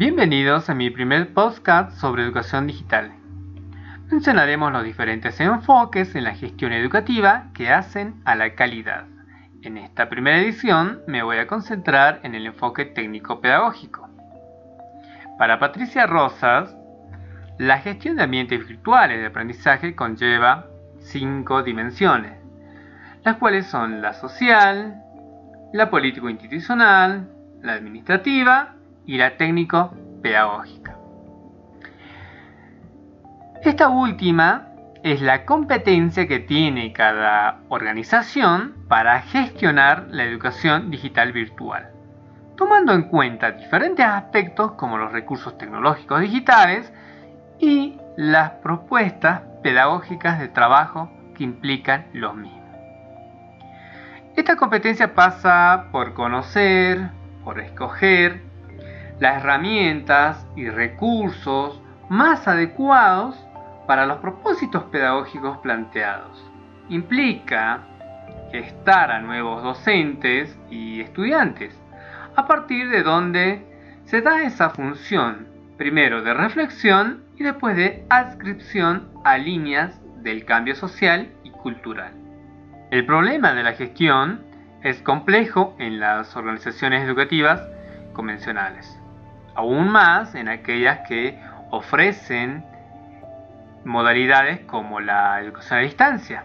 Bienvenidos a mi primer podcast sobre educación digital. Mencionaremos los diferentes enfoques en la gestión educativa que hacen a la calidad. En esta primera edición me voy a concentrar en el enfoque técnico-pedagógico. Para Patricia Rosas, la gestión de ambientes virtuales de aprendizaje conlleva cinco dimensiones, las cuales son la social, la político-institucional, la administrativa y la técnico-pedagógica. Esta última es la competencia que tiene cada organización para gestionar la educación digital virtual, tomando en cuenta diferentes aspectos como los recursos tecnológicos digitales y las propuestas pedagógicas de trabajo que implican los mismos. Esta competencia pasa por conocer, por escoger las herramientas y recursos más adecuados para los propósitos pedagógicos planteados. Implica gestar a nuevos docentes y estudiantes, a partir de donde se da esa función, primero de reflexión y después de adscripción a líneas del cambio social y cultural. El problema de la gestión es complejo en las organizaciones educativas convencionales aún más en aquellas que ofrecen modalidades como la educación a distancia,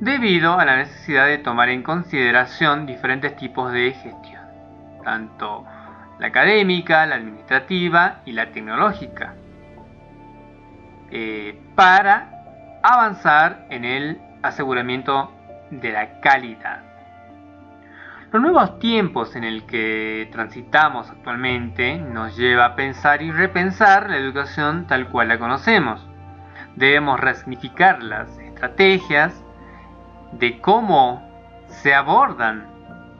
debido a la necesidad de tomar en consideración diferentes tipos de gestión, tanto la académica, la administrativa y la tecnológica, eh, para avanzar en el aseguramiento de la calidad. Los nuevos tiempos en el que transitamos actualmente nos lleva a pensar y repensar la educación tal cual la conocemos. Debemos resignificar las estrategias de cómo se abordan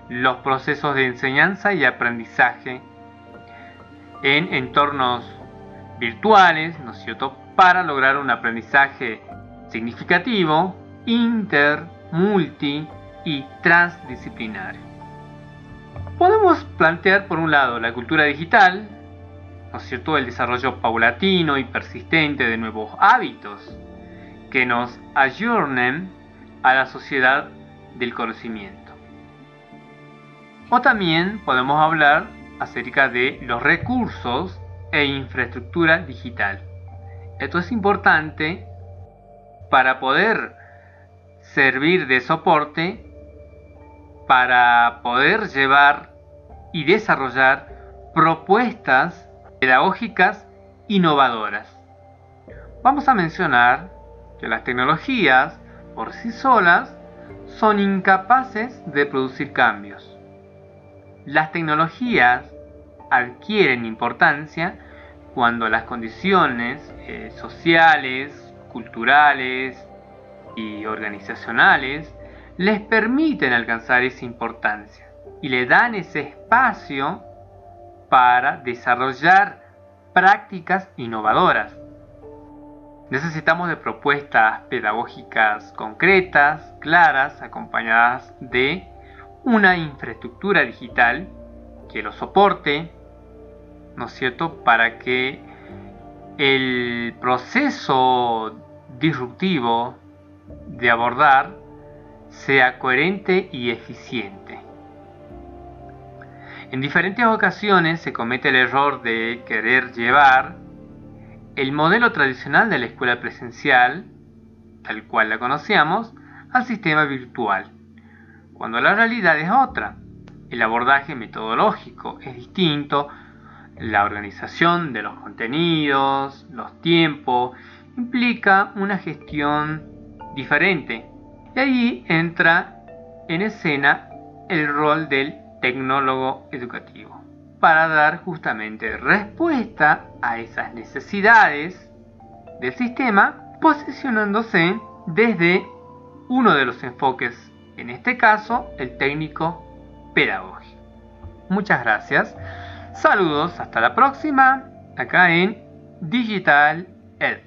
los procesos de enseñanza y aprendizaje en entornos virtuales, ¿no es cierto?, para lograr un aprendizaje significativo, inter, multi y transdisciplinario. Podemos plantear por un lado la cultura digital, ¿no es cierto? el desarrollo paulatino y persistente de nuevos hábitos que nos ayornen a la sociedad del conocimiento. O también podemos hablar acerca de los recursos e infraestructura digital. Esto es importante para poder servir de soporte para poder llevar y desarrollar propuestas pedagógicas innovadoras. Vamos a mencionar que las tecnologías por sí solas son incapaces de producir cambios. Las tecnologías adquieren importancia cuando las condiciones eh, sociales, culturales y organizacionales les permiten alcanzar esa importancia y le dan ese espacio para desarrollar prácticas innovadoras. Necesitamos de propuestas pedagógicas concretas, claras, acompañadas de una infraestructura digital que lo soporte, ¿no es cierto?, para que el proceso disruptivo de abordar sea coherente y eficiente. En diferentes ocasiones se comete el error de querer llevar el modelo tradicional de la escuela presencial, tal cual la conocíamos, al sistema virtual, cuando la realidad es otra. El abordaje metodológico es distinto, la organización de los contenidos, los tiempos, implica una gestión diferente y ahí entra en escena el rol del tecnólogo educativo para dar justamente respuesta a esas necesidades del sistema posicionándose desde uno de los enfoques, en este caso el técnico pedagógico. Muchas gracias. Saludos, hasta la próxima, acá en Digital Ed.